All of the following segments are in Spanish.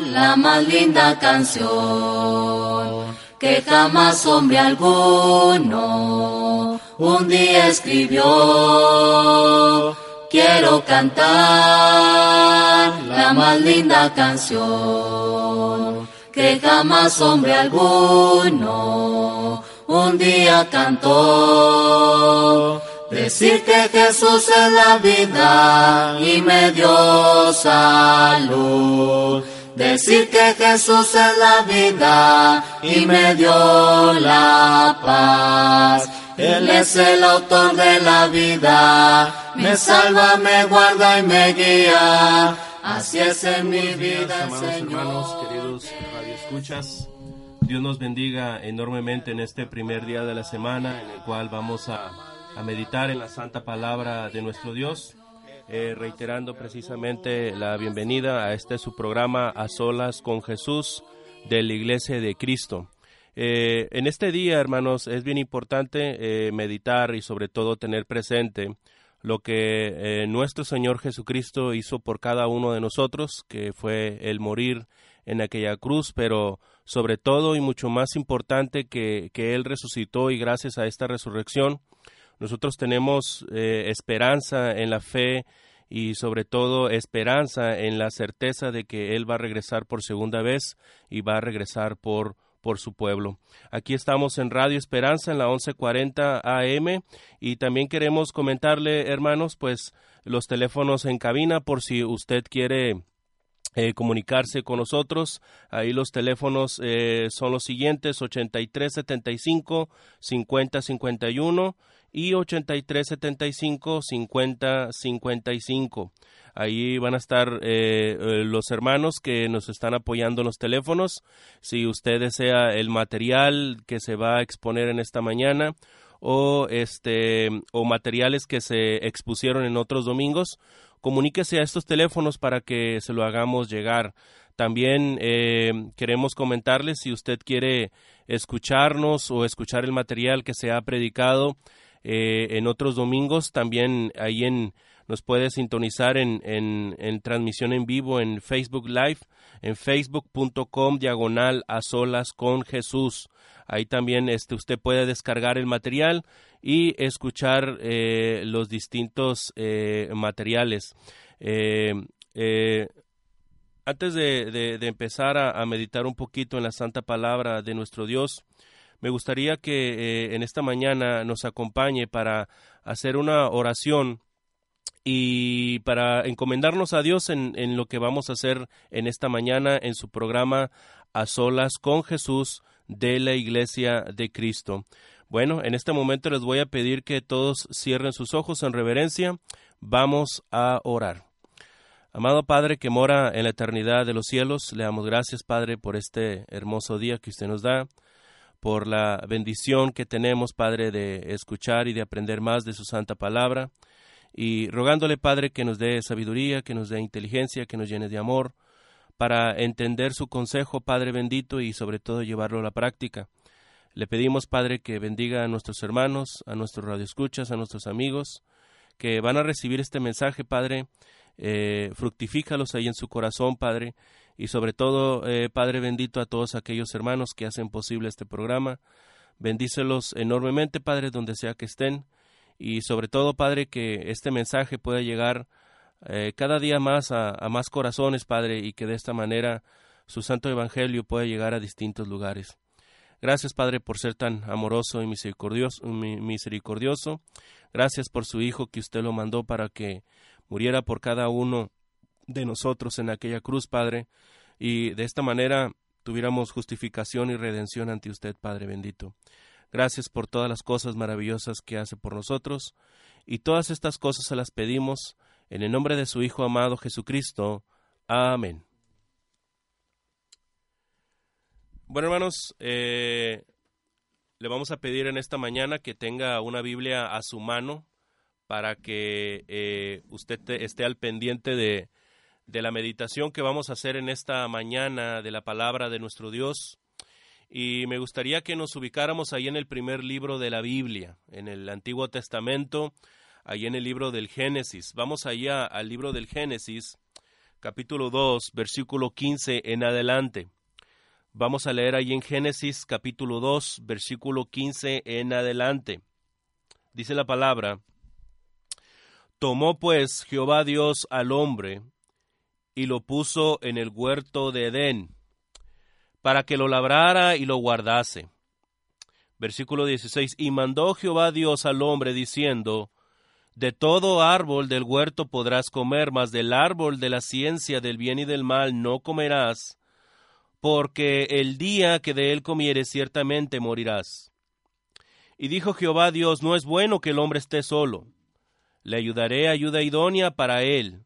la más linda canción que jamás hombre alguno un día escribió. Quiero cantar la más linda canción que jamás hombre alguno un día cantó. Decir que Jesús es la vida y me dio salud. Decir que Jesús es la vida y me dio la paz. Él es el autor de la vida, me salva, me guarda y me guía. Así es en mi vida, hermanos, Señor. hermanos, queridos radioescuchas. Dios nos bendiga enormemente en este primer día de la semana en el cual vamos a, a meditar en la santa palabra de nuestro Dios, eh, reiterando precisamente la bienvenida a este su programa A Solas con Jesús de la Iglesia de Cristo. Eh, en este día, hermanos, es bien importante eh, meditar y sobre todo tener presente lo que nuestro Señor Jesucristo hizo por cada uno de nosotros, que fue el morir en aquella cruz, pero sobre todo y mucho más importante que, que Él resucitó y gracias a esta resurrección, nosotros tenemos eh, esperanza en la fe y sobre todo esperanza en la certeza de que Él va a regresar por segunda vez y va a regresar por por su pueblo. Aquí estamos en Radio Esperanza en la 1140 AM y también queremos comentarle, hermanos, pues los teléfonos en cabina por si usted quiere eh, comunicarse con nosotros. Ahí los teléfonos eh, son los siguientes: 8375 5051 y 8375 5055. Ahí van a estar eh, los hermanos que nos están apoyando en los teléfonos. Si usted desea el material que se va a exponer en esta mañana o este o materiales que se expusieron en otros domingos, comuníquese a estos teléfonos para que se lo hagamos llegar. También eh, queremos comentarles si usted quiere escucharnos o escuchar el material que se ha predicado eh, en otros domingos, también ahí en nos puede sintonizar en, en, en, transmisión en vivo en Facebook Live, en facebook.com diagonal a solas con Jesús. Ahí también este, usted puede descargar el material y escuchar eh, los distintos eh, materiales. Eh, antes de, de, empezar a, meditar un poquito en la santa palabra de nuestro Dios, me gustaría que en esta mañana nos acompañe para hacer una oración y para encomendarnos a Dios en, en, lo que vamos a hacer en esta mañana en su programa A Solas con Jesús de la Iglesia de Cristo. Bueno, en este momento les voy a pedir que todos cierren sus ojos en reverencia. Vamos a orar. Amado Padre que mora en la eternidad de los cielos, le damos gracias, Padre, por este hermoso día que usted nos da, por la bendición que tenemos, Padre, de escuchar y de aprender más de su santa palabra y rogándole, Padre, que nos dé sabiduría, que nos dé inteligencia, que nos llene de amor, para entender su consejo, Padre bendito, y sobre todo llevarlo a la práctica. Le pedimos, Padre, que bendiga a nuestros hermanos, a nuestros radioescuchas, a nuestros amigos, que van a recibir este mensaje, Padre, eh, fructifícalos ahí en su corazón, Padre, y sobre todo, eh, Padre bendito, a todos aquellos hermanos que hacen posible este programa. Bendícelos enormemente, Padre, donde sea que estén y sobre todo, Padre, que este mensaje pueda llegar eh, cada día más a, a, más corazones, Padre, y que de esta manera su santo evangelio pueda llegar a distintos lugares. Gracias, Padre, por ser tan amoroso y misericordioso, misericordioso. Gracias por su Hijo que usted lo mandó para que muriera por cada uno de nosotros en aquella cruz, Padre, y de esta manera tuviéramos justificación y redención ante usted, Padre bendito. Gracias por todas las cosas maravillosas que hace por nosotros, y todas estas cosas se las pedimos en el nombre de su Hijo amado Jesucristo. Amén. Bueno, hermanos, eh, le vamos a pedir en esta mañana que tenga una Biblia a su mano para que eh, usted te, esté al pendiente de, de la meditación que vamos a hacer en esta mañana de la palabra de nuestro Dios y me gustaría que nos ubicáramos ahí en el primer libro de la Biblia, en el Antiguo Testamento, ahí en el libro del Génesis. Vamos allá al libro del Génesis, capítulo 2, versículo 15 en adelante. Vamos a leer ahí en Génesis capítulo 2, versículo 15 en adelante. Dice la palabra, Tomó pues Jehová Dios al hombre y lo puso en el huerto de Edén, para que lo labrara y lo guardase. Versículo 16, y mandó Jehová Dios al hombre diciendo, De todo árbol del huerto podrás comer, mas del árbol de la ciencia del bien y del mal no comerás, porque el día que de él comieres ciertamente morirás. Y dijo Jehová Dios, no es bueno que el hombre esté solo, le ayudaré ayuda idónea para él.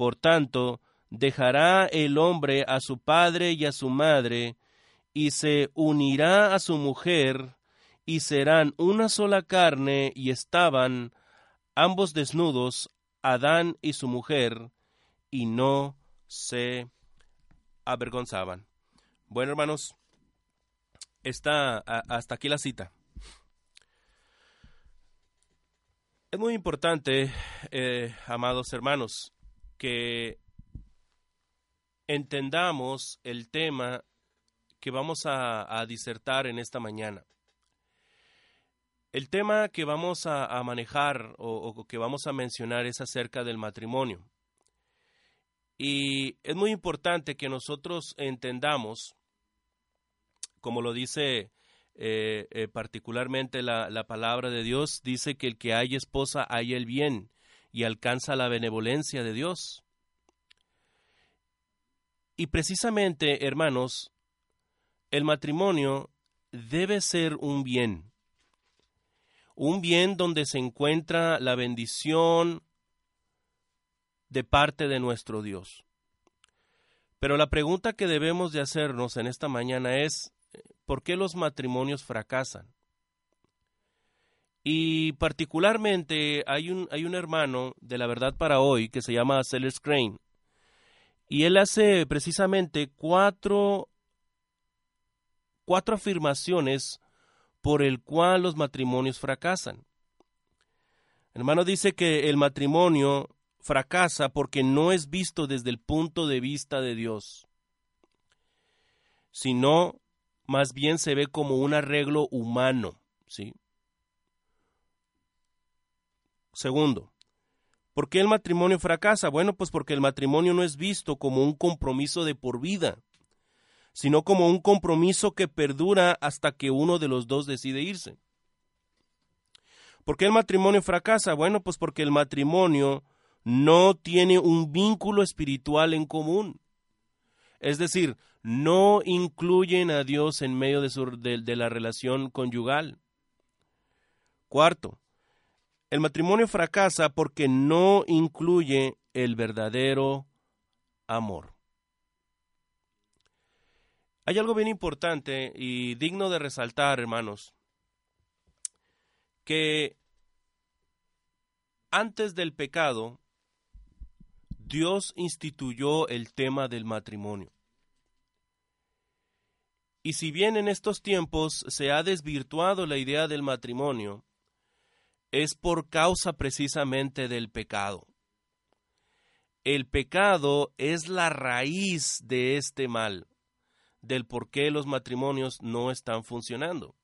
Por tanto, dejará el hombre a su padre y a su madre, y se unirá a su mujer, y serán una sola carne, y estaban ambos desnudos, Adán y su mujer, y no se avergonzaban. Bueno, hermanos, está hasta aquí la cita. Es muy importante, eh, amados hermanos, que entendamos el tema que vamos a, disertar en esta mañana. El tema que vamos a, manejar o, que vamos a mencionar es acerca del matrimonio. Y es muy importante que nosotros entendamos, como lo dice eh, eh, particularmente la, la, palabra de Dios, dice que el que hay esposa hay el bien y alcanza la benevolencia de Dios. Y precisamente, hermanos, el matrimonio debe ser un bien, un bien donde se encuentra la bendición de parte de nuestro Dios. Pero la pregunta que debemos de hacernos en esta mañana es, ¿por qué los matrimonios fracasan? Y particularmente hay un, hay un hermano de la verdad para hoy que se llama Sellers Crane. Y él hace precisamente cuatro, cuatro afirmaciones por el cual los matrimonios fracasan. El hermano dice que el matrimonio fracasa porque no es visto desde el punto de vista de Dios, sino más bien se ve como un arreglo humano, ¿sí? Segundo, ¿por qué el matrimonio fracasa? Bueno, pues porque el matrimonio no es visto como un compromiso de por vida, sino como un compromiso que perdura hasta que uno de los dos decide irse. ¿Por qué el matrimonio fracasa? Bueno, pues porque el matrimonio no tiene un vínculo espiritual en común. Es decir, no incluyen a Dios en medio de, de, la relación conyugal. Cuarto, el matrimonio fracasa porque no incluye el verdadero amor. Hay algo bien importante y digno de resaltar, hermanos, que antes del pecado, Dios instituyó el tema del matrimonio. Y si bien en estos tiempos se ha desvirtuado la idea del matrimonio, es por causa precisamente del pecado. El pecado es la raíz de este mal, del por qué los matrimonios no están funcionando.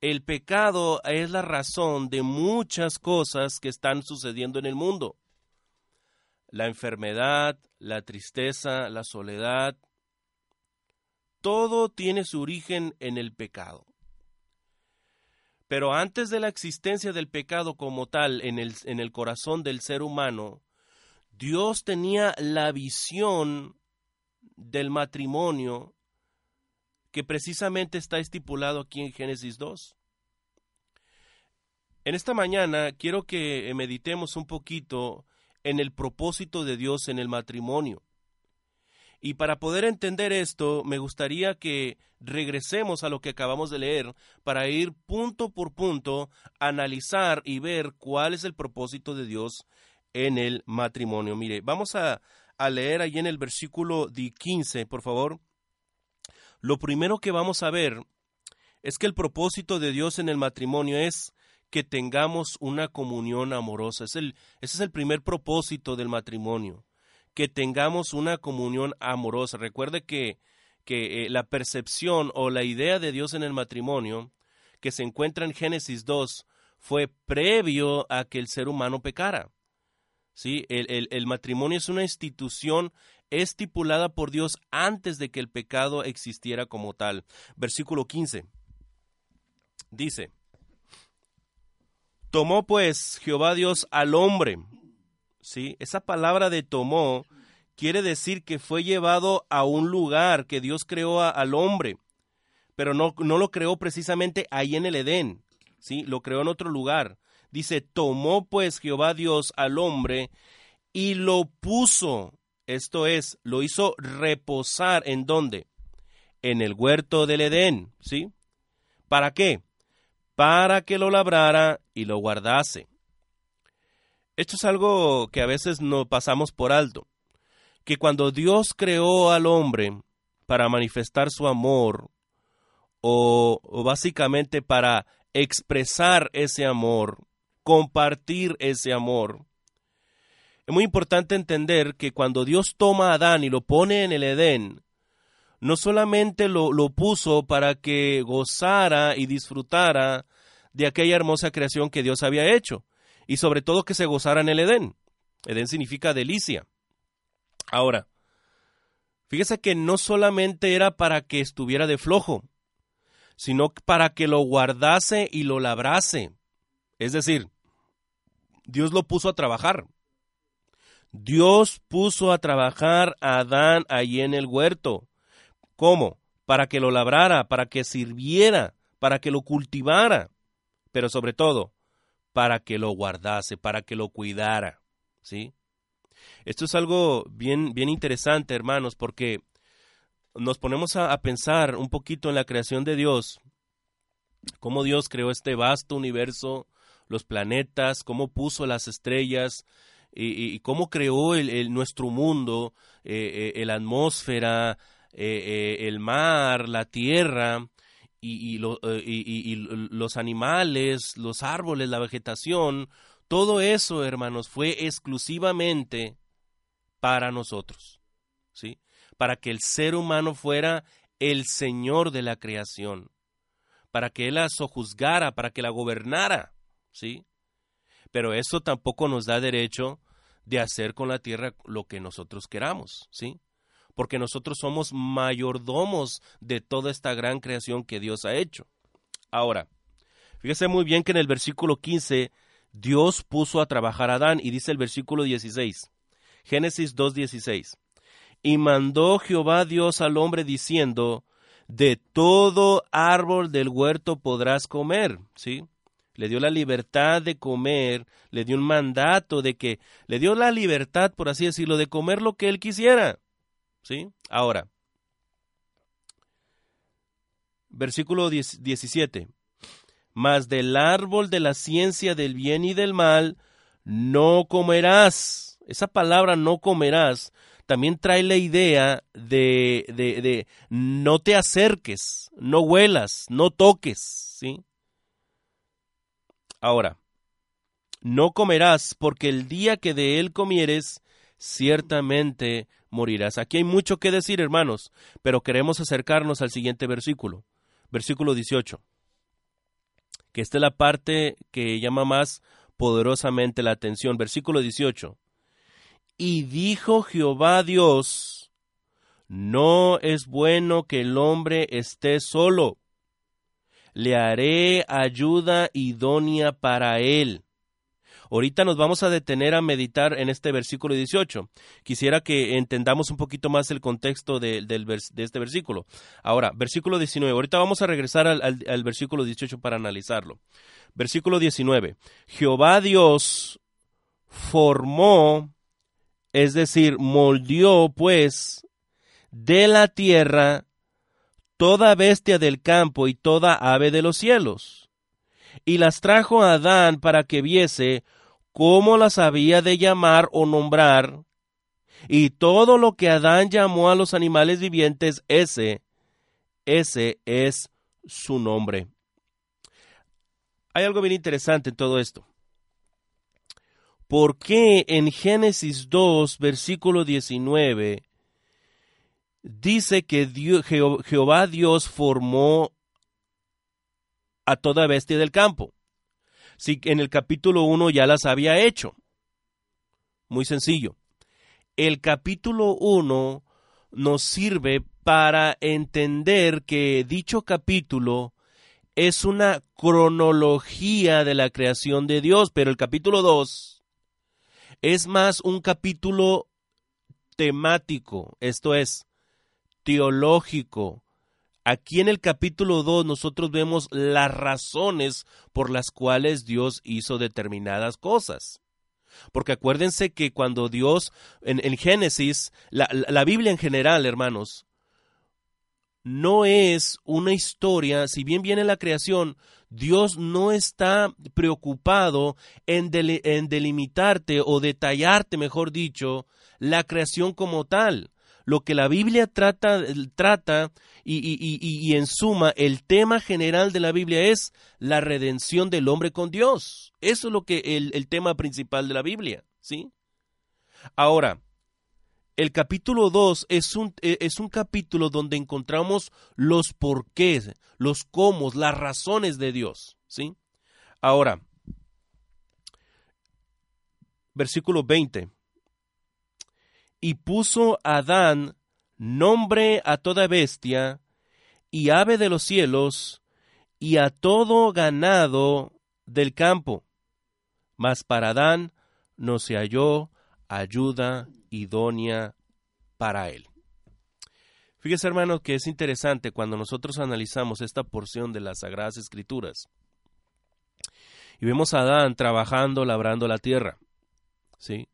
El pecado es la razón de muchas cosas que están sucediendo en el mundo. La enfermedad, la tristeza, la soledad, todo tiene su origen en el pecado. Pero antes de la existencia del pecado como tal en el, en el corazón del ser humano, Dios tenía la visión del matrimonio que precisamente está estipulado aquí en Génesis 2. En esta mañana quiero que meditemos un poquito en el propósito de Dios en el matrimonio. Y para poder entender esto, me gustaría que regresemos a lo que acabamos de leer para ir punto por punto, analizar y ver cuál es el propósito de Dios en el matrimonio. Mire, vamos a, leer ahí en el versículo 15, por favor. Lo primero que vamos a ver es que el propósito de Dios en el matrimonio es que tengamos una comunión amorosa. Es el, ese es el primer propósito del matrimonio que tengamos una comunión amorosa. Recuerde que, que eh, la percepción o la idea de Dios en el matrimonio, que se encuentra en Génesis 2, fue previo a que el ser humano pecara. ¿Sí? El, el matrimonio es una institución estipulada por Dios antes de que el pecado existiera como tal. Versículo 15. Dice, Tomó pues Jehová Dios al hombre ¿sí? Esa palabra de tomó quiere decir que fue llevado a un lugar que Dios creó al hombre, pero no, no lo creó precisamente ahí en el Edén, ¿sí? Lo creó en otro lugar. Dice, tomó pues Jehová Dios al hombre y lo puso, esto es, lo hizo reposar en dónde? En el huerto del Edén, ¿sí? ¿Para qué? Para que lo labrara y lo guardase. Esto es algo que a veces no pasamos por alto, que cuando Dios creó al hombre para manifestar su amor, o, básicamente para expresar ese amor, compartir ese amor, es muy importante entender que cuando Dios toma a Adán y lo pone en el Edén, no solamente lo, lo, puso para que gozara y disfrutara de aquella hermosa creación que Dios había hecho, y sobre todo que se gozara en el Edén. Edén significa delicia. Ahora, fíjese que no solamente era para que estuviera de flojo, sino para que lo guardase y lo labrase. Es decir, Dios lo puso a trabajar. Dios puso a trabajar a Adán allí en el huerto. ¿Cómo? Para que lo labrara, para que sirviera, para que lo cultivara, pero sobre todo, para que lo guardase, para que lo cuidara, ¿sí? Esto es algo bien, bien interesante, hermanos, porque nos ponemos a, pensar un poquito en la creación de Dios, cómo Dios creó este vasto universo, los planetas, cómo puso las estrellas, y, cómo creó el, nuestro mundo, eh, eh, la atmósfera, eh, el mar, la tierra, eh, y, los animales, los árboles, la vegetación, todo eso, hermanos, fue exclusivamente para nosotros, ¿sí? Para que el ser humano fuera el Señor de la creación, para que Él la sojuzgara, para que la gobernara, ¿sí? Pero eso tampoco nos da derecho de hacer con la tierra lo que nosotros queramos, ¿sí? Porque nosotros somos mayordomos de toda esta gran creación que Dios ha hecho. Ahora, fíjese muy bien que en el versículo 15 Dios puso a trabajar a Adán y dice el versículo 16, Génesis 2.16, y mandó Jehová Dios al hombre diciendo, de todo árbol del huerto podrás comer, ¿sí? Le dio la libertad de comer, le dio un mandato de que, le dio la libertad, por así decirlo, de comer lo que él quisiera. ¿Sí? Ahora, versículo 17. Mas del árbol de la ciencia del bien y del mal no comerás. Esa palabra no comerás también trae la idea de, de, de no te acerques, no huelas, no toques, ¿sí? Ahora, no comerás porque el día que de él comieres, ciertamente morirás. Aquí hay mucho que decir, hermanos, pero queremos acercarnos al siguiente versículo, versículo 18, que esta es la parte que llama más poderosamente la atención, versículo 18. Y dijo Jehová Dios, no es bueno que el hombre esté solo. Le haré ayuda idónea para él. Ahorita nos vamos a detener a meditar en este versículo 18. Quisiera que entendamos un poquito más el contexto de, este versículo. Ahora, versículo 19. Ahorita vamos a regresar al, al versículo 18 para analizarlo. Versículo 19. Jehová Dios formó, es decir, moldeó pues de la tierra toda bestia del campo y toda ave de los cielos. Y las trajo a Adán para que viese cómo las había de llamar o nombrar, y todo lo que Adán llamó a los animales vivientes, ese, ese es su nombre. Hay algo bien interesante en todo esto. ¿Por qué en Génesis 2, versículo 19, dice que Jehová Dios formó a toda bestia del campo? Si en el capítulo 1 ya las había hecho? Muy sencillo. El capítulo 1 nos sirve para entender que dicho capítulo es una cronología de la creación de Dios, pero el capítulo 2 es más un capítulo temático, esto es, teológico, Aquí en el capítulo 2 nosotros vemos las razones por las cuales Dios hizo determinadas cosas. Porque acuérdense que cuando Dios, en, Génesis, la, Biblia en general, hermanos, no es una historia, si bien viene la creación, Dios no está preocupado en, en, delimitarte o detallarte, mejor dicho, la creación como tal. Lo que la Biblia trata, trata y, en suma, el tema general de la Biblia es la redención del hombre con Dios. Eso es lo que el, el tema principal de la Biblia, ¿sí? Ahora, el capítulo 2 es un, e, es un capítulo donde encontramos los porqués, los cómo, las razones de Dios, ¿sí? Ahora, versículo 20. Y puso Adán nombre a toda bestia y ave de los cielos y a todo ganado del campo. Mas para Adán no se halló ayuda idónea para él. Fíjese, hermanos, que es interesante cuando nosotros analizamos esta porción de las Sagradas Escrituras y vemos a Adán trabajando, labrando la tierra. ¿Sí?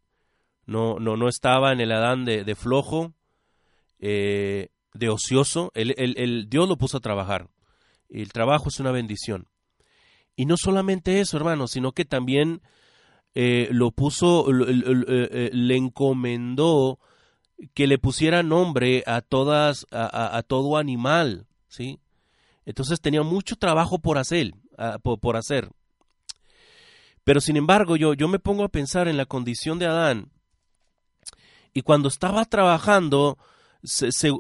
No, no, no estaba en el Adán de flojo, eh, de ocioso, el, Dios lo puso a trabajar. El trabajo es una bendición. Y no solamente eso, hermano, sino que también eh, lo puso, eh, le encomendó que le pusiera nombre a todas, a, todo animal, ¿sí? Entonces tenía mucho trabajo por hacer, por, hacer. Pero sin embargo, yo, yo me pongo a pensar en la condición de Adán. Y cuando estaba trabajando,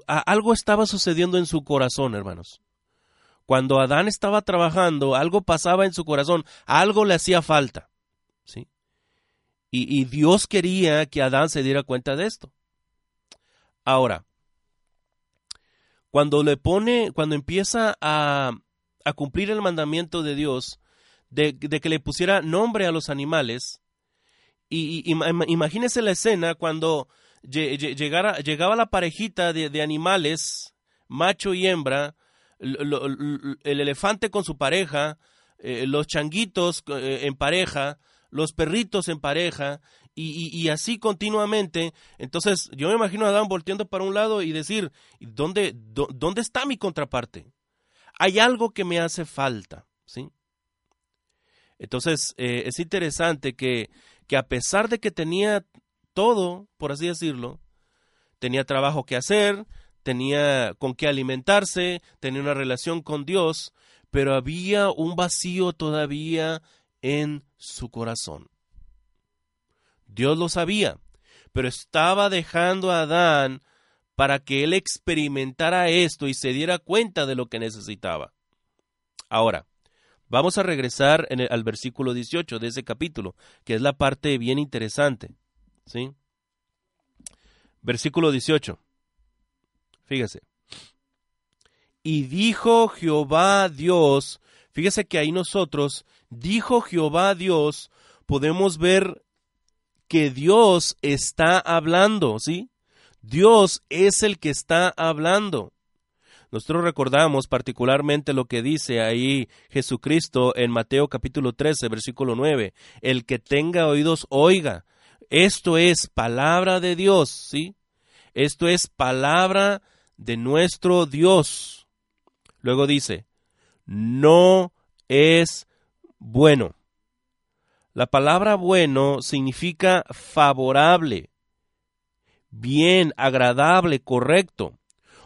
algo estaba sucediendo en su corazón, hermanos. Cuando Adán estaba trabajando, algo pasaba en su corazón, algo le hacía falta. ¿sí? Y, Dios quería que Adán se diera cuenta de esto. Ahora, cuando le pone, cuando empieza a, a cumplir el mandamiento de Dios de, que le pusiera nombre a los animales, y, y, imagínese la escena cuando llegara, llegaba la parejita de, animales, macho y hembra, el elefante con su pareja, eh, los changuitos eh, en pareja, los perritos en pareja, y, así continuamente. Entonces, yo me imagino a Adán volteando para un lado y decir, ¿dónde, dónde está mi contraparte? Hay algo que me hace falta, ¿sí? Entonces, eh, es interesante que, que a pesar de que tenía todo, por así decirlo. Tenía trabajo que hacer, tenía con qué alimentarse, tenía una relación con Dios, pero había un vacío todavía en su corazón. Dios lo sabía, pero estaba dejando a Adán para que él experimentara esto y se diera cuenta de lo que necesitaba. Ahora, vamos a regresar al versículo 18 de ese capítulo, que es la parte bien interesante. ¿Sí? Versículo 18. Fíjese. Y dijo Jehová Dios, fíjese que ahí nosotros, dijo Jehová Dios, podemos ver que Dios está hablando, ¿sí? Dios es el que está hablando. Nosotros recordamos particularmente lo que dice ahí Jesucristo en Mateo capítulo 13, versículo 9. El que tenga oídos, oiga. Esto es palabra de Dios, ¿sí? Esto es palabra de nuestro Dios. Luego dice, no es bueno. La palabra bueno significa favorable, bien, agradable, correcto.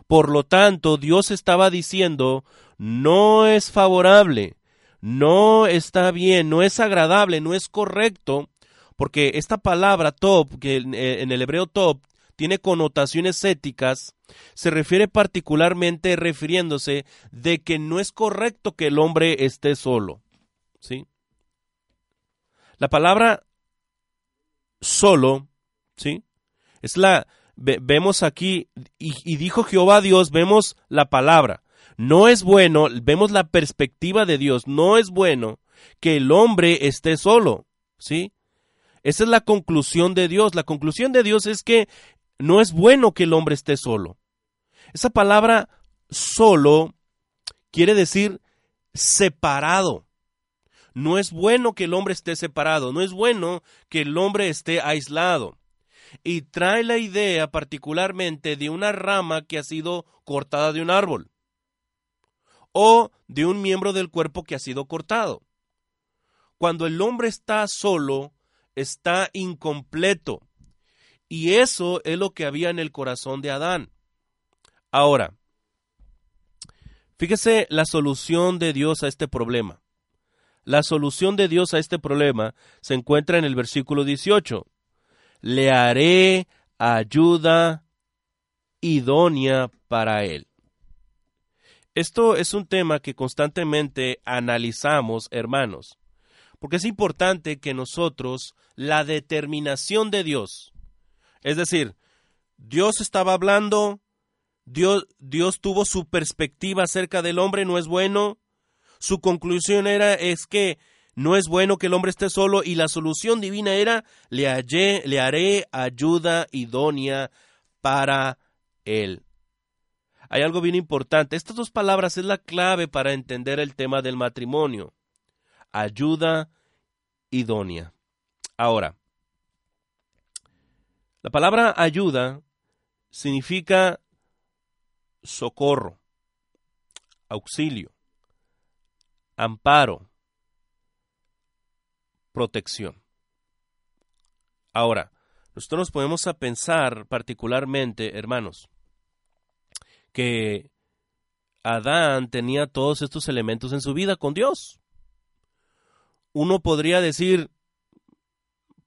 Por lo tanto, Dios estaba diciendo, no es favorable, no está bien, no es agradable, no es correcto, porque esta palabra top, que en el hebreo top tiene connotaciones éticas, se refiere particularmente refiriéndose de que no es correcto que el hombre esté solo. ¿Sí? La palabra solo, ¿sí? Es la, vemos aquí, y, dijo Jehová Dios, vemos la palabra. No es bueno, vemos la perspectiva de Dios, no es bueno que el hombre esté solo, ¿sí? Esa es la conclusión de Dios. La conclusión de Dios es que no es bueno que el hombre esté solo. Esa palabra solo quiere decir separado. No es bueno que el hombre esté separado, no es bueno que el hombre esté aislado y trae la idea particularmente de una rama que ha sido cortada de un árbol o de un miembro del cuerpo que ha sido cortado. Cuando el hombre está solo, está incompleto. Y eso es lo que había en el corazón de Adán. Ahora, fíjese la solución de Dios a este problema. La solución de Dios a este problema se encuentra en el versículo 18 le haré ayuda idónea para él. Esto es un tema que constantemente analizamos, hermanos, porque es importante que nosotros la determinación de Dios, es decir, Dios estaba hablando, Dios, Dios tuvo su perspectiva acerca del hombre, no es bueno, su conclusión era es que no es bueno que el hombre esté solo y la solución divina era le, hallé, le haré ayuda idónea para él. Hay algo bien importante. Estas dos palabras es la clave para entender el tema del matrimonio. Ayuda idónea. Ahora, la palabra ayuda significa socorro, auxilio, amparo, protección. Ahora, nosotros nos podemos pensar particularmente, hermanos, que Adán tenía todos estos elementos en su vida con Dios. Uno podría decir,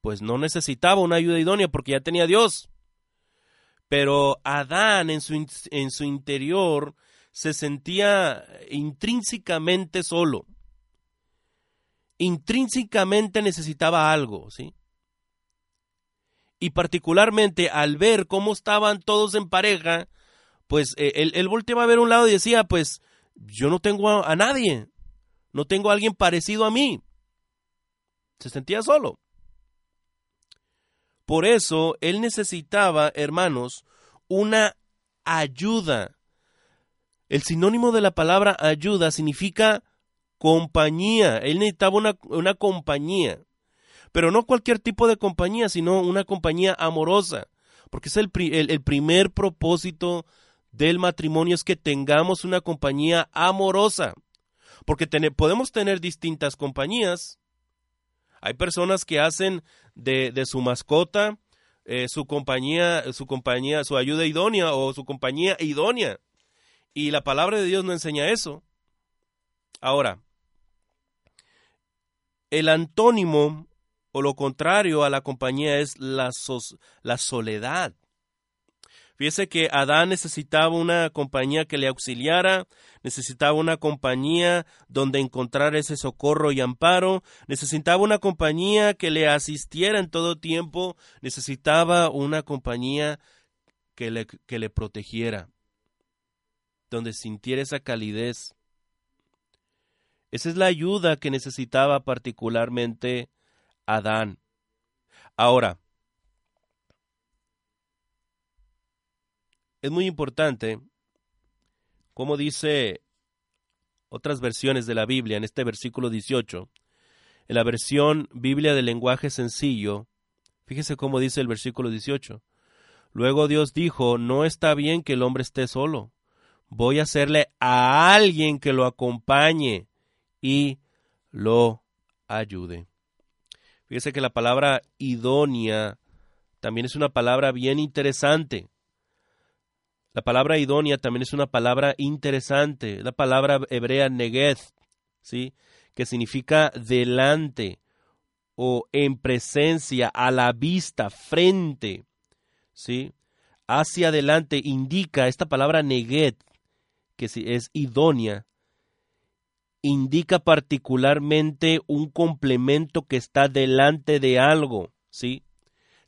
pues no necesitaba una ayuda idónea porque ya tenía Dios. Pero Adán en su, en su interior se sentía intrínsecamente solo intrínsecamente necesitaba algo, ¿sí? Y particularmente al ver cómo estaban todos en pareja, pues eh, él, él, volteaba a ver un lado y decía, pues yo no tengo a, a nadie, no tengo a alguien parecido a mí. Se sentía solo. Por eso él necesitaba, hermanos, una ayuda. El sinónimo de la palabra ayuda significa compañía. Él necesitaba una, una compañía. Pero no cualquier tipo de compañía, sino una compañía amorosa. Porque es el, el, primer propósito del matrimonio es que tengamos una compañía amorosa. Porque podemos tener distintas compañías. Hay personas que hacen de, de su mascota eh, su compañía, su compañía, su ayuda idónea o su compañía idónea. Y la palabra de Dios no enseña eso. Ahora, el antónimo o lo contrario a la compañía es la, la soledad. Fíjese que Adán necesitaba una compañía que le auxiliara, necesitaba una compañía donde encontrar ese socorro y amparo, necesitaba una compañía que le asistiera en todo tiempo, necesitaba una compañía que le, que le protegiera, donde sintiera esa calidez. Esa es la ayuda que necesitaba particularmente Adán. Ahora, es muy importante, como dice otras versiones de la Biblia en este versículo 18, en la versión Biblia del lenguaje sencillo, fíjese cómo dice el versículo 18. Luego Dios dijo, no está bien que el hombre esté solo, voy a hacerle a alguien que lo acompañe y lo ayude. Fíjese que la palabra idónea también es una palabra bien interesante. La palabra idónea también es una palabra interesante. La palabra hebrea neged, ¿sí? que significa delante o en presencia, a la vista, frente. ¿sí? Hacia adelante indica esta palabra neged, que es idónea, indica particularmente un complemento que está delante de algo, ¿sí?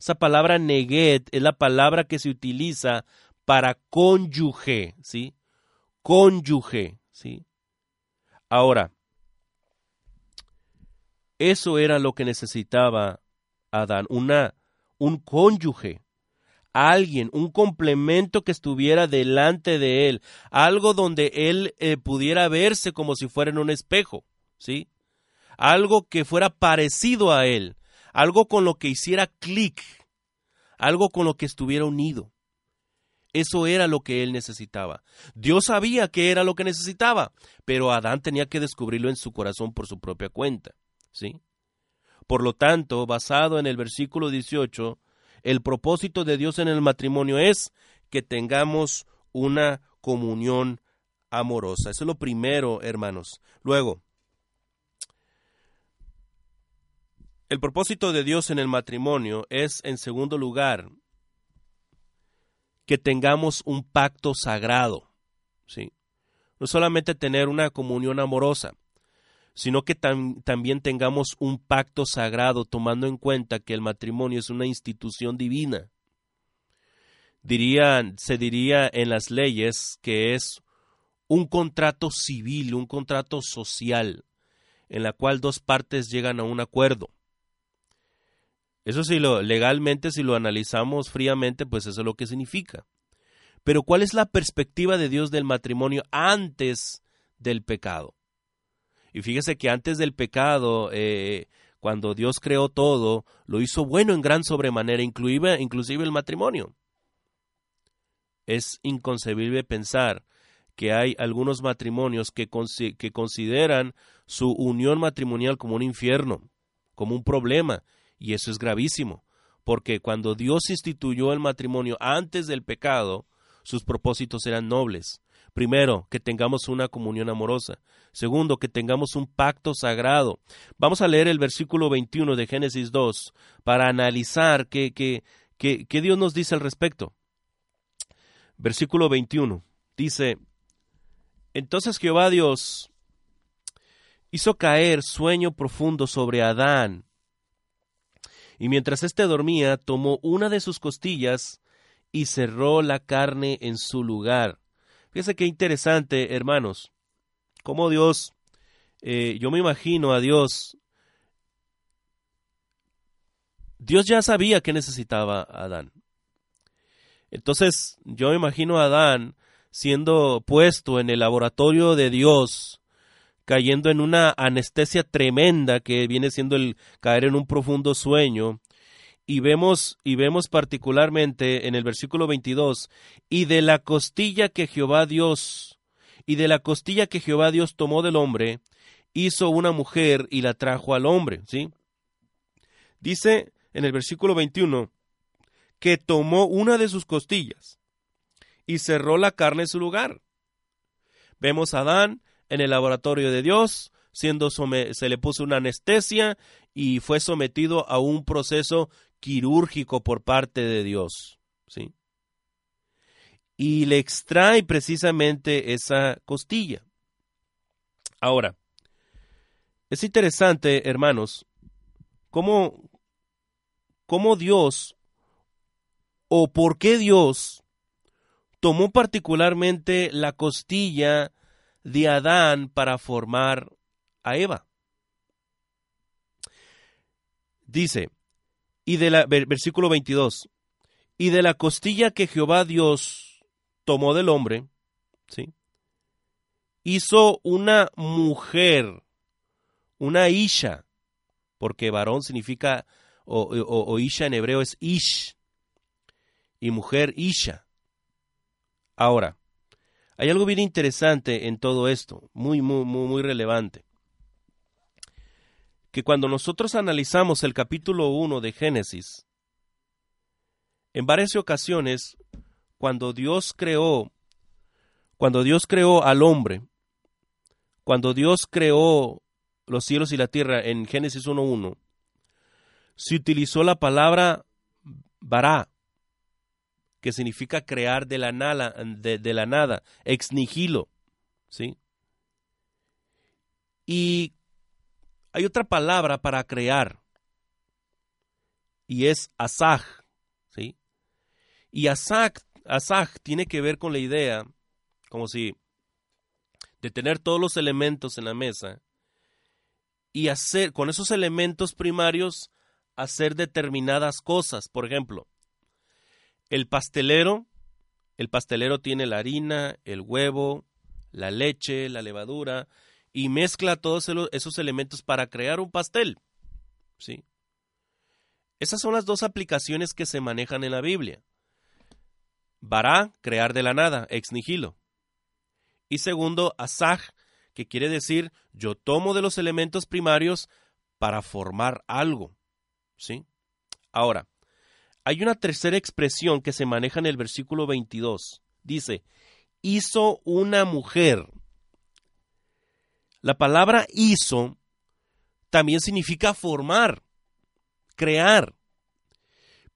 Esa palabra neget es la palabra que se utiliza para cónyuge, ¿sí? Cónyuge, ¿sí? Ahora, eso era lo que necesitaba Adán, una, un cónyuge, alguien, un complemento que estuviera delante de él, algo donde él eh, pudiera verse como si fuera en un espejo, ¿sí? Algo que fuera parecido a él, algo con lo que hiciera clic, algo con lo que estuviera unido. Eso era lo que él necesitaba. Dios sabía que era lo que necesitaba, pero Adán tenía que descubrirlo en su corazón por su propia cuenta, ¿sí? Por lo tanto, basado en el versículo 18, el propósito de Dios en el matrimonio es que tengamos una comunión amorosa. Eso es lo primero, hermanos. Luego, el propósito de Dios en el matrimonio es, en segundo lugar, que tengamos un pacto sagrado. ¿sí? No solamente tener una comunión amorosa, sino que también tengamos un pacto sagrado tomando en cuenta que el matrimonio es una institución divina. Se diría en las leyes que es un contrato civil, un contrato social, en la cual dos partes llegan a un acuerdo. Eso sí, lo, legalmente, si lo analizamos fríamente, pues eso es lo que significa. Pero ¿cuál es la perspectiva de Dios del matrimonio antes del pecado? Y fíjese que antes del pecado, eh, cuando Dios creó todo, lo hizo bueno en gran sobremanera, inclusive, inclusive el matrimonio. Es inconcebible pensar que hay algunos matrimonios que, que consideran su unión matrimonial como un infierno, como un problema, y eso es gravísimo, porque cuando Dios instituyó el matrimonio antes del pecado, sus propósitos eran nobles. Primero, que tengamos una comunión amorosa. Segundo, que tengamos un pacto sagrado. Vamos a leer el versículo 21 de Génesis 2 para analizar qué, qué, qué, Dios nos dice al respecto. Versículo 21 dice, entonces Jehová Dios hizo caer sueño profundo sobre Adán, y mientras éste dormía, tomó una de sus costillas y cerró la carne en su lugar. Fíjense qué interesante, hermanos, cómo Dios, eh, yo me imagino a Dios, Dios ya sabía que necesitaba a Adán. Entonces, yo me imagino a Adán siendo puesto en el laboratorio de Dios, cayendo en una anestesia tremenda que viene siendo el caer en un profundo sueño, y vemos, y vemos particularmente en el versículo 22, y de la costilla que Jehová Dios, y de la costilla que Jehová Dios tomó del hombre, hizo una mujer y la trajo al hombre, ¿sí? Dice en el versículo 21 que tomó una de sus costillas y cerró la carne en su lugar. Vemos a Adán en el laboratorio de Dios, siendo se le puso una anestesia y fue sometido a un proceso quirúrgico por parte de Dios. ¿sí? Y le extrae precisamente esa costilla. Ahora, es interesante, hermanos, cómo, cómo Dios o por qué Dios tomó particularmente la costilla de Adán para formar a Eva. Dice, y de la versículo 22, y de la costilla que Jehová Dios tomó del hombre, ¿sí? hizo una mujer, una isha, porque varón significa, o, isha en hebreo es ish, y mujer isha. Ahora, hay algo bien interesante en todo esto, muy, muy, muy, muy relevante. Que cuando nosotros analizamos el capítulo 1 de Génesis, en varias ocasiones, cuando Dios creó, cuando Dios creó al hombre, cuando Dios creó los cielos y la tierra en Génesis 1.1, se utilizó la palabra bará, que significa crear de la nada, ex nihilo, ¿sí? Y hay otra palabra para crear, y es asaj, ¿sí? Y asaj tiene que ver con la idea, como si de tener todos los elementos en la mesa y hacer con esos elementos primarios hacer determinadas cosas. Por ejemplo, el pastelero, el pastelero tiene la harina, el huevo, la leche, la levadura y mezcla todos esos elementos para crear un pastel. ¿Sí? Esas son las dos aplicaciones que se manejan en la Biblia. Bará, crear de la nada, ex nihilo. Y segundo, asaj, que quiere decir yo tomo de los elementos primarios para formar algo. ¿Sí? Ahora, hay una tercera expresión que se maneja en el versículo 22. Dice, hizo una mujer. La palabra hizo también significa formar, crear,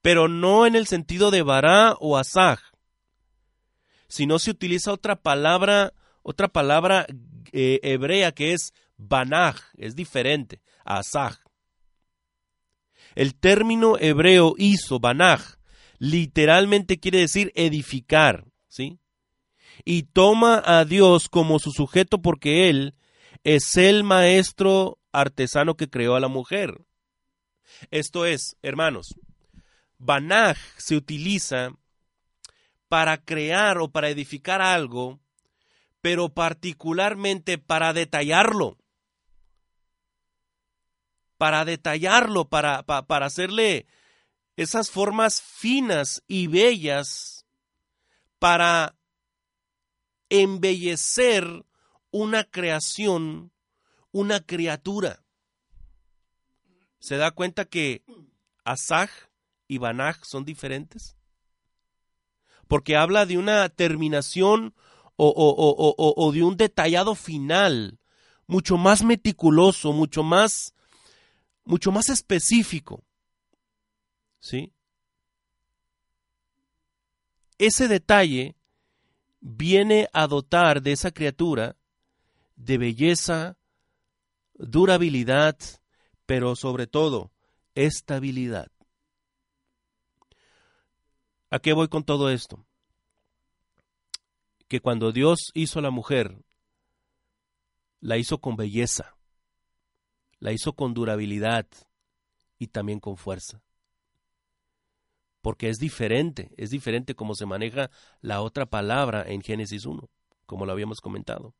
pero no en el sentido de bará o asaj, sino se utiliza otra palabra otra palabra eh, hebrea que es banaj, es diferente asaj. El término hebreo hizo, banaj, literalmente quiere decir edificar, ¿sí? Y toma a Dios como su sujeto porque Él es el maestro artesano que creó a la mujer. Esto es, hermanos, banaj se utiliza para crear o para edificar algo pero particularmente para detallarlo. Para detallarlo, para, para, hacerle esas formas finas y bellas para embellecer una creación, una criatura. ¿Se da cuenta que Asaj y Banaj son diferentes? Porque habla de una terminación o, de un detallado final mucho más meticuloso, mucho más, mucho más específico. ¿Sí? Ese detalle viene a dotar de esa criatura de belleza, durabilidad, pero sobre todo estabilidad. ¿A qué voy con todo esto? que cuando Dios hizo a la mujer, la hizo con belleza, la hizo con durabilidad y también con fuerza. Porque es diferente, es diferente como se maneja la otra palabra en Génesis 1, como lo habíamos comentado.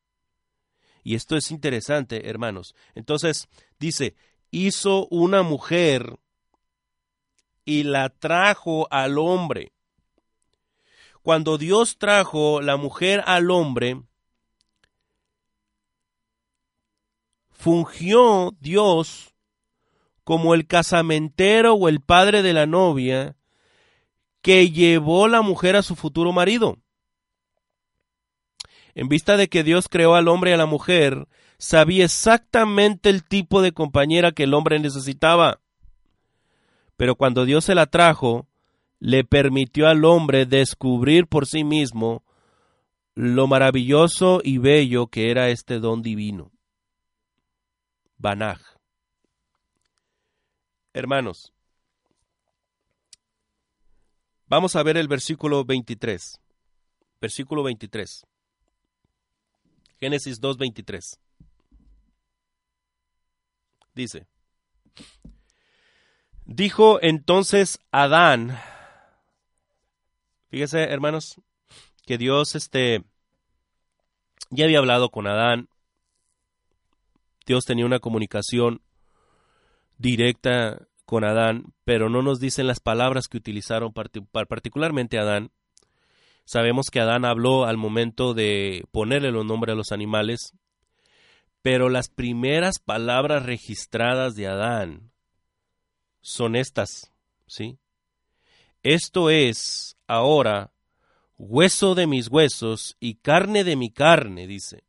Y esto es interesante, hermanos. Entonces, dice, hizo una mujer y la trajo al hombre cuando Dios trajo la mujer al hombre, fungió Dios como el casamentero o el padre de la novia que llevó la mujer a su futuro marido. En vista de que Dios creó al hombre y a la mujer, sabía exactamente el tipo de compañera que el hombre necesitaba. Pero cuando Dios se la trajo, le permitió al hombre descubrir por sí mismo lo maravilloso y bello que era este don divino. Banaj. Hermanos, vamos a ver el versículo 23. versículo 23. Génesis 2, 23. Dice, dijo entonces Adán, fíjese hermanos, que Dios este, ya había hablado con Adán, Dios tenía una comunicación directa con Adán, pero no nos dicen las palabras que utilizaron particularmente Adán. Sabemos que Adán habló al momento de ponerle los nombres a los animales, pero las primeras palabras registradas de Adán son estas, ¿sí? Esto es ahora hueso de mis huesos y carne de mi carne, dice.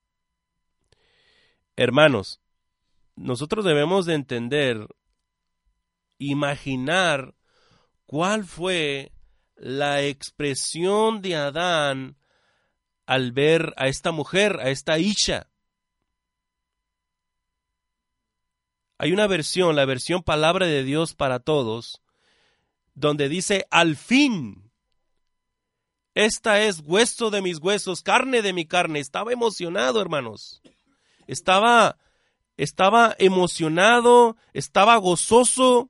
Hermanos, nosotros debemos de entender, imaginar cuál fue la expresión de Adán al ver a esta mujer, a esta Isha. Hay una versión, la versión palabra de Dios para todos, donde dice, al fin, esta es hueso de mis huesos, carne de mi carne. Estaba emocionado, hermanos. Estaba, estaba emocionado, estaba gozoso.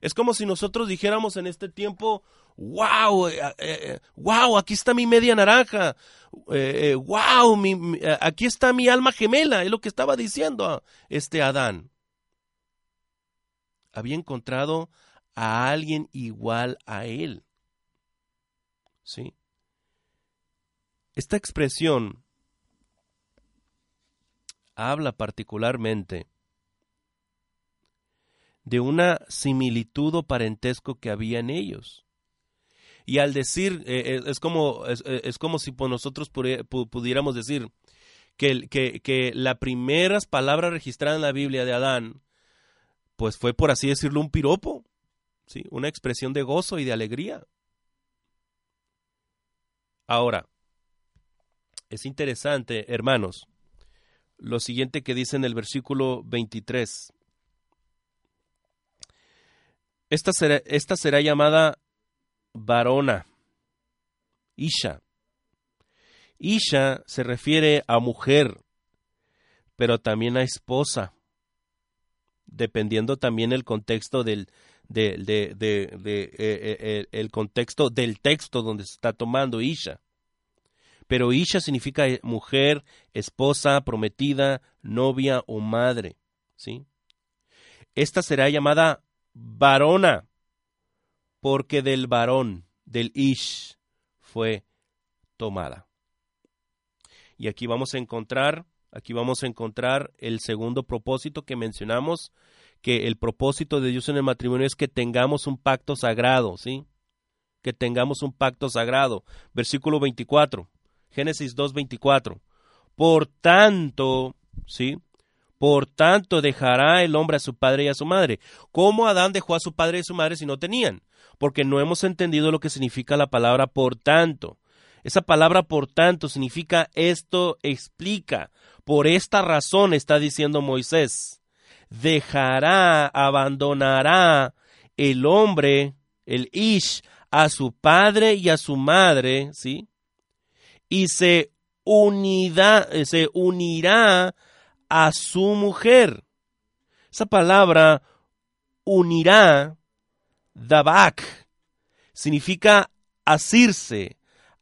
Es como si nosotros dijéramos en este tiempo, wow, eh, eh, eh, wow, aquí está mi media naranja, wow, aquí está mi alma gemela, es lo que estaba diciendo este Adán. Había encontrado a alguien igual a él. ¿Sí? Esta expresión habla particularmente de una similitud o parentesco que había en ellos. Y al decir, eh, eh, es, como, es, eh, como si nosotros pudiéramos decir que, que, que las primeras palabras registradas en la Biblia de Adán, pues fue por así decirlo un piropo, ¿sí? una expresión de gozo y de alegría. Ahora, es interesante, hermanos, lo siguiente que dice en el versículo 23. Esta será, esta será llamada varona, Isha. Isha se refiere a mujer, pero también a esposa, dependiendo también el contexto del, de, de, eh, eh, el contexto del texto donde se está tomando Isha. Pero Isha significa mujer, esposa, prometida, novia o madre. ¿sí? Esta será llamada varona, porque del varón, del Ish, fue tomada. Y aquí vamos a encontrar, aquí vamos a encontrar el segundo propósito que mencionamos, que el propósito de Dios en el matrimonio es que tengamos un pacto sagrado, ¿sí? Que tengamos un pacto sagrado. Versículo 24, Génesis 2:24. Por tanto, ¿sí? Por tanto dejará el hombre a su padre y a su madre. ¿Cómo Adán dejó a su padre y a su madre si no tenían? porque no hemos entendido lo que significa la palabra por tanto. Esa palabra por tanto significa esto explica. Por esta razón está diciendo Moisés, dejará, abandonará el hombre, el Ish, a su padre y a su madre, ¿sí? Y se, unirá, se unirá a su mujer. Esa palabra unirá Dabak significa asirse,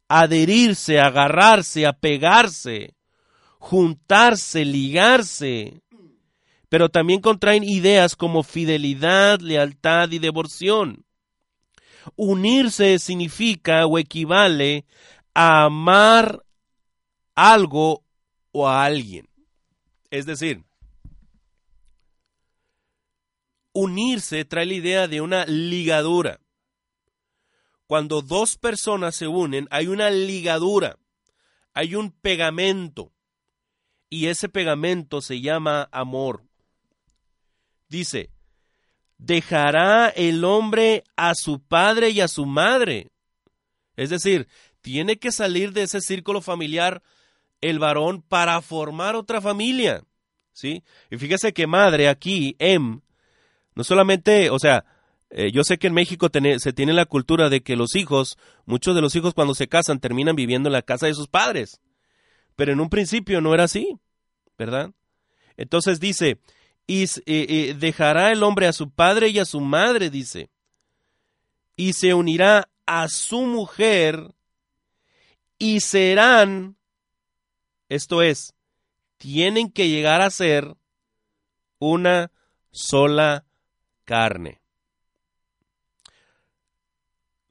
adherirse, agarrarse, apegarse, juntarse, ligarse. Pero también contraen ideas como fidelidad, lealtad y devoción. Unirse significa o equivale amar algo o a alguien. Es decir, unirse trae la idea de una ligadura. Cuando dos personas se unen, hay una ligadura, hay un pegamento, y ese pegamento se llama amor. Dice, dejará el hombre a su padre y a su madre. Es decir, tiene que salir de ese círculo familiar el varón para formar otra familia. ¿Sí? Y fíjese que madre aquí, Em, no solamente, o sea, eh, yo sé que en México se tiene la cultura de que los hijos, muchos de los hijos cuando se casan terminan viviendo en la casa de sus padres. Pero en un principio no era así, ¿verdad? Entonces dice, y dejará el hombre a su padre y a su madre, dice, y se unirá a su mujer y serán, esto es, tienen que llegar a ser una sola carne.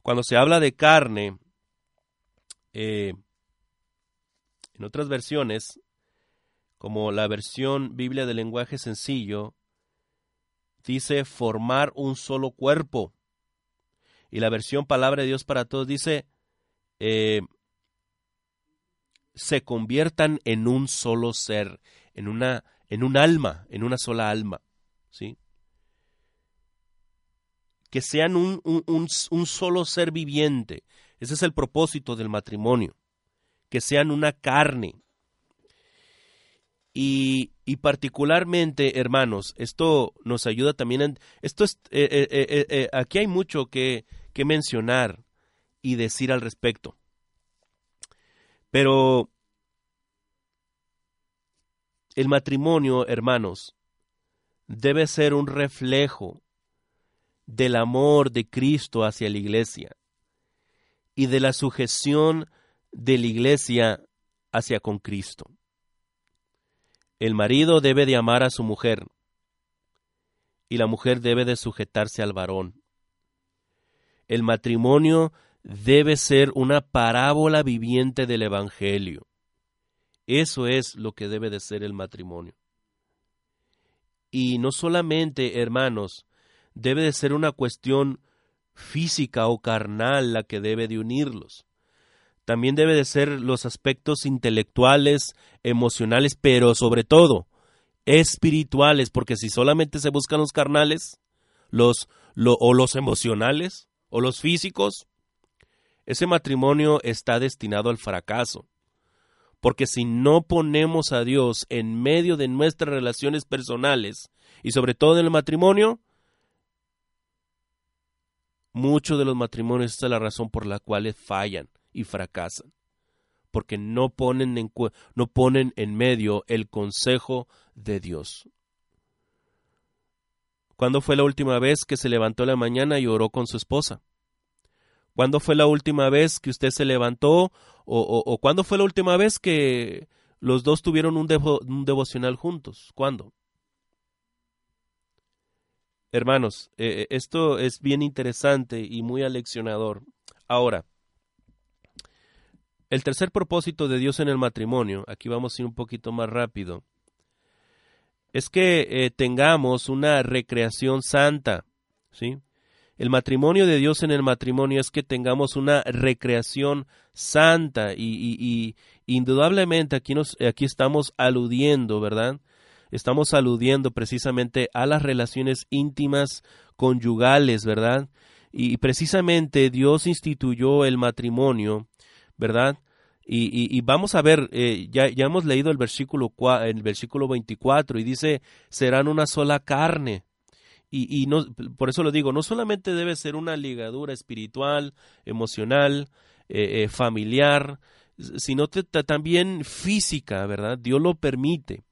Cuando se habla de carne, eh, en otras versiones, como la versión Biblia del lenguaje sencillo, dice formar un solo cuerpo. Y la versión Palabra de Dios para Todos dice eh, se conviertan en un solo ser, en una, en un alma, en una sola alma. ¿sí? Que sean un, un, un solo ser viviente. Ese es el propósito del matrimonio. Que sean una carne. Y, y, particularmente, hermanos, esto nos ayuda también. En, esto es, eh, eh, eh, aquí hay mucho que, que mencionar y decir al respecto. Pero el matrimonio, hermanos, debe ser un reflejo del amor de Cristo hacia la iglesia y de la sujeción de la iglesia hacia con Cristo. El marido debe de amar a su mujer y la mujer debe de sujetarse al varón. El matrimonio debe ser una parábola viviente del Evangelio. Eso es lo que debe de ser el matrimonio. Y no solamente, hermanos, debe de ser una cuestión física o carnal la que debe de unirlos. También debe de ser los aspectos intelectuales, emocionales, pero sobre todo espirituales, porque si solamente se buscan los carnales, los o los emocionales o los físicos, ese matrimonio está destinado al fracaso. Porque si no ponemos a Dios en medio de nuestras relaciones personales y sobre todo en el matrimonio, muchos de los matrimonios esta es la razón por la cual fallan y fracasan. Porque no ponen, en, no ponen en medio el consejo de Dios. ¿Cuándo fue la última vez que se levantó la mañana y oró con su esposa? ¿Cuándo fue la última vez que usted se levantó? ¿O, o, cuándo fue la última vez que los dos tuvieron un, un devocional juntos? ¿Cuándo? Hermanos, eh, eh, esto es bien interesante y muy aleccionador. Ahora, el tercer propósito de Dios en el matrimonio, aquí vamos a ir un poquito más rápido, es que eh, tengamos una recreación santa, ¿sí? El matrimonio de Dios en el matrimonio es que tengamos una recreación santa y, indudablemente aquí, nos, aquí estamos aludiendo, ¿verdad? Estamos aludiendo precisamente a las relaciones íntimas conyugales, ¿verdad? Y, precisamente Dios instituyó el matrimonio, ¿verdad? Y, vamos a ver, eh, ya, ya, hemos leído el versículo, el versículo 24 y dice, serán una sola carne y, no, por eso lo digo, no solamente debe ser una ligadura espiritual, emocional, eh, eh, familiar, sino también física, ¿verdad? Dios lo permite,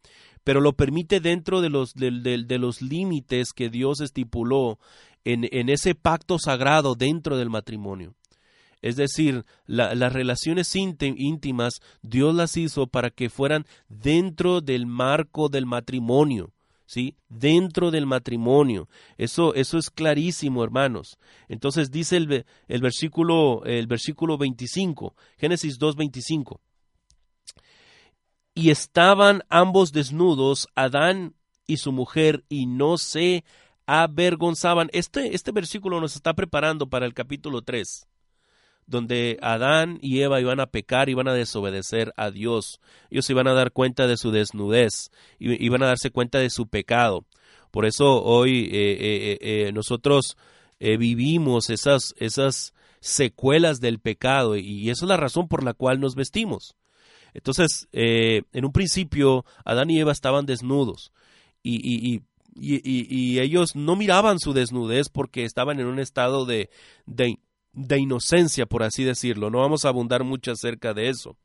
pero lo permite dentro de los, de, los límites que Dios estipuló en, en, ese pacto sagrado dentro del matrimonio. Es decir, las relaciones íntimas Dios las hizo para que fueran dentro del marco del matrimonio. ¿Sí? Dentro del matrimonio. Eso, eso es clarísimo, hermanos. Entonces dice el, el, versículo, el versículo 25, Génesis 2, 25. Y estaban ambos desnudos, Adán y su mujer, y no se avergonzaban. Este, este versículo nos está preparando para el capítulo 3 donde Adán y Eva iban a pecar, iban a desobedecer a Dios. Ellos iban a dar cuenta de su desnudez, iban a darse cuenta de su pecado. Por eso hoy eh, eh, eh, nosotros vivimos esas, esas secuelas del pecado y esa es la razón por la cual nos vestimos. Entonces, en un principio, Adán y Eva estaban desnudos y, y, ellos no miraban su desnudez porque estaban en un estado de, de, de inocencia, por así decirlo. No vamos a abundar mucho acerca de eso.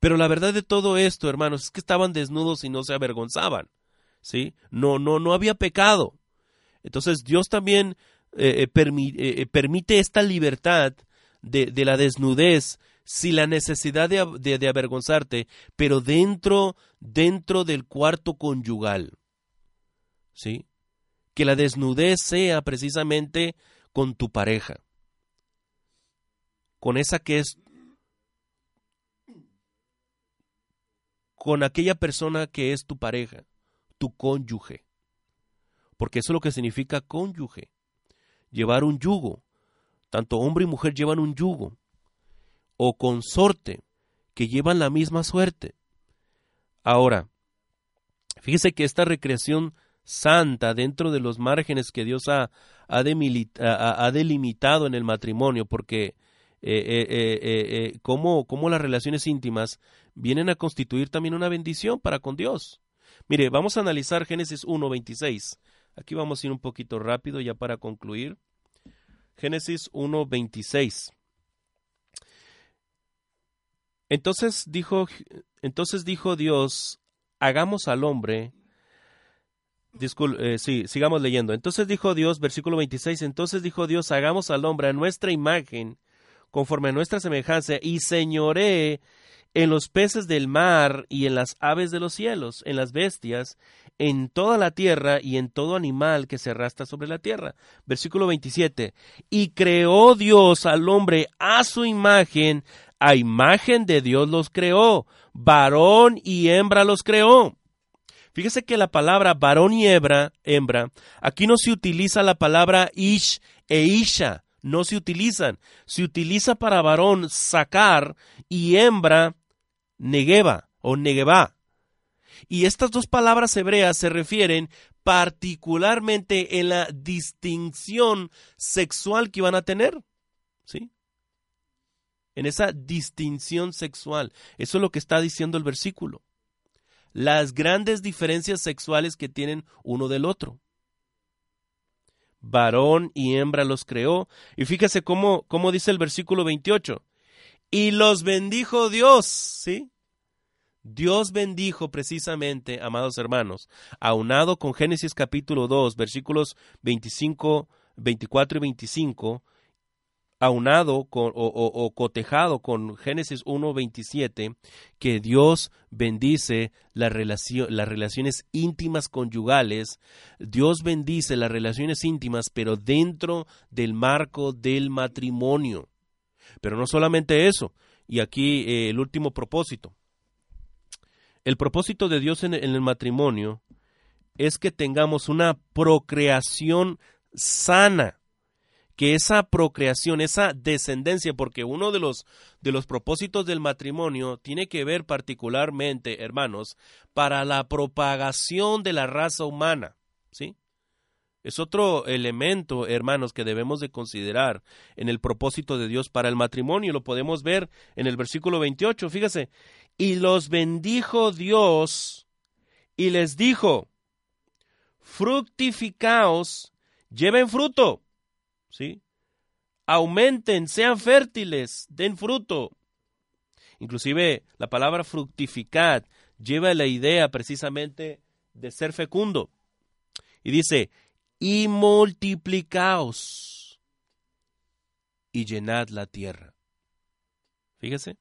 Pero la verdad de todo esto, hermanos, es que estaban desnudos y no se avergonzaban. ¿Sí? No, no, no había pecado. Entonces Dios también eh, eh, eh, permite esta libertad de, de, la desnudez sin la necesidad de, de, de, avergonzarte, pero dentro, dentro del cuarto conyugal. ¿Sí? Que la desnudez sea precisamente con tu pareja, con esa que es con aquella persona que es tu pareja, tu cónyuge. Porque eso es lo que significa cónyuge. Llevar un yugo. Tanto hombre y mujer llevan un yugo. O consorte, que llevan la misma suerte. Ahora, fíjese que esta recreación santa dentro de los márgenes que Dios ha, ha, delimitado en el matrimonio, porque eh, eh, eh, cómo, cómo las relaciones íntimas vienen a constituir también una bendición para con Dios. Mire, vamos a analizar Génesis 1.26. Aquí vamos a ir un poquito rápido ya para concluir. Génesis 1.26. Entonces dijo, entonces dijo Dios, hagamos al hombre. Sí, sigamos leyendo. Entonces dijo Dios, versículo 26, entonces dijo Dios, hagamos al hombre a nuestra imagen conforme a nuestra semejanza, y señoré en los peces del mar y en las aves de los cielos, en las bestias, en toda la tierra y en todo animal que se arrastra sobre la tierra. Versículo 27. Y creó Dios al hombre a su imagen, a imagen de Dios los creó, varón y hembra los creó. Fíjese que la palabra varón y hembra, hembra, aquí no se utiliza la palabra ish e isha, no se utilizan. Se utiliza para varón sacar y hembra negueva o negueva. Y estas dos palabras hebreas se refieren particularmente en la distinción sexual que iban a tener. ¿Sí? En esa distinción sexual. Eso es lo que está diciendo el versículo. Las grandes diferencias sexuales que tienen uno del otro varón y hembra los creó. Y fíjese cómo, cómo dice el versículo 28. Y los bendijo Dios, ¿sí? Dios bendijo precisamente, amados hermanos, aunado con Génesis capítulo 2, versículos 25, 24 y 25, aunado o, cotejado con Génesis 1.27, que Dios bendice las relaciones íntimas conyugales, Dios bendice las relaciones íntimas, pero dentro del marco del matrimonio. Pero no solamente eso, y aquí eh, el último propósito. El propósito de Dios en el matrimonio es que tengamos una procreación sana que esa procreación, esa descendencia, porque uno de los, de los propósitos del matrimonio tiene que ver particularmente, hermanos, para la propagación de la raza humana, ¿sí? Es otro elemento, hermanos, que debemos de considerar en el propósito de Dios para el matrimonio. Lo podemos ver en el versículo 28, fíjese. Y los bendijo Dios y les dijo, fructificaos, lleven fruto ¿sí? Aumenten, sean fértiles, den fruto. Inclusive la palabra fructificar lleva la idea precisamente de ser fecundo. Y dice, y multiplicaos y llenad la tierra. Fíjese.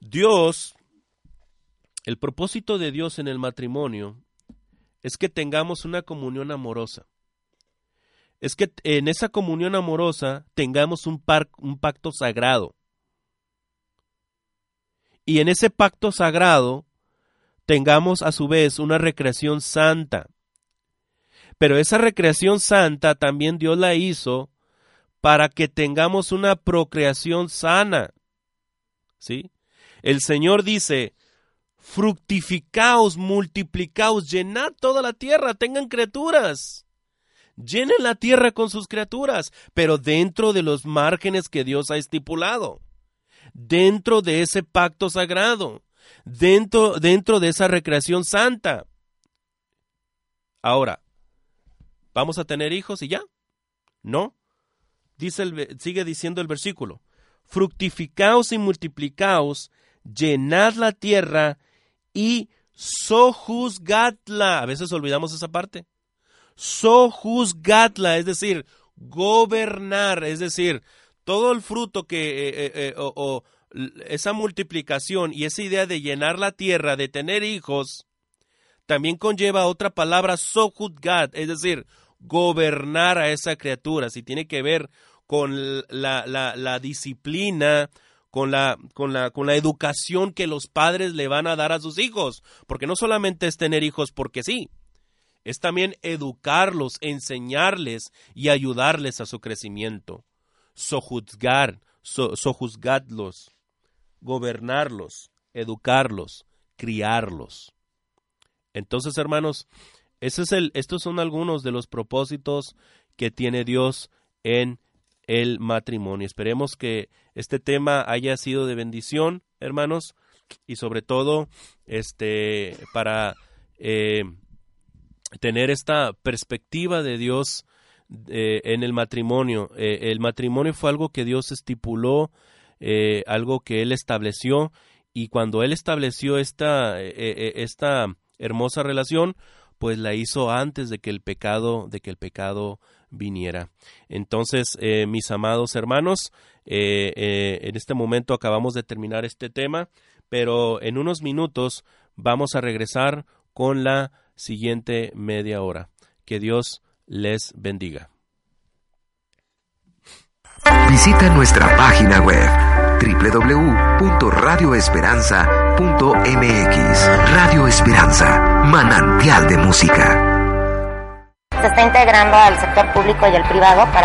Dios, el propósito de Dios en el matrimonio es que tengamos una comunión amorosa es que en esa comunión amorosa tengamos un, un pacto sagrado. Y en ese pacto sagrado tengamos a su vez una recreación santa. Pero esa recreación santa también Dios la hizo para que tengamos una procreación sana. ¿Sí? El Señor dice, fructificaos, multiplicaos, llenad toda la tierra, tengan criaturas llenen la tierra con sus criaturas, pero dentro de los márgenes que Dios ha estipulado, dentro de ese pacto sagrado, dentro, dentro de esa recreación santa. Ahora, ¿vamos a tener hijos y ya? No. Dice sigue diciendo el versículo, fructificaos y multiplicaos, llenad la tierra y sojuzgadla. A veces olvidamos esa parte. Sojuzgadla, es decir, gobernar, es decir, todo el fruto que, eh, eh, eh, o, esa multiplicación y esa idea de llenar la tierra, de tener hijos, también conlleva otra palabra, sojuzgad, es decir, gobernar a esa criatura, si tiene que ver con la, la, disciplina, con la, con, la, con la educación que los padres le van a dar a sus hijos, porque no solamente es tener hijos porque sí, es también educarlos, enseñarles y ayudarles a su crecimiento, sojuzgar, sojuzgadlos, gobernarlos, educarlos, criarlos. Entonces, hermanos, estos son algunos de los propósitos que tiene Dios en el matrimonio. Esperemos que este tema haya sido de bendición, hermanos, y sobre todo, este, para eh, tener esta perspectiva de Dios eh, en el matrimonio. Eh, el matrimonio fue algo que Dios estipuló, algo que Él estableció, y cuando Él estableció esta, esta hermosa relación, pues la hizo antes de que el pecado, de que el pecado viniera. Entonces, eh, mis amados hermanos, eh, eh, en este momento acabamos de terminar este tema, pero en unos minutos vamos a regresar con la siguiente media hora. Que Dios les bendiga. Visita nuestra página web www.radioesperanza.mx Radio Esperanza, manantial de música se está integrando al sector público y el privado para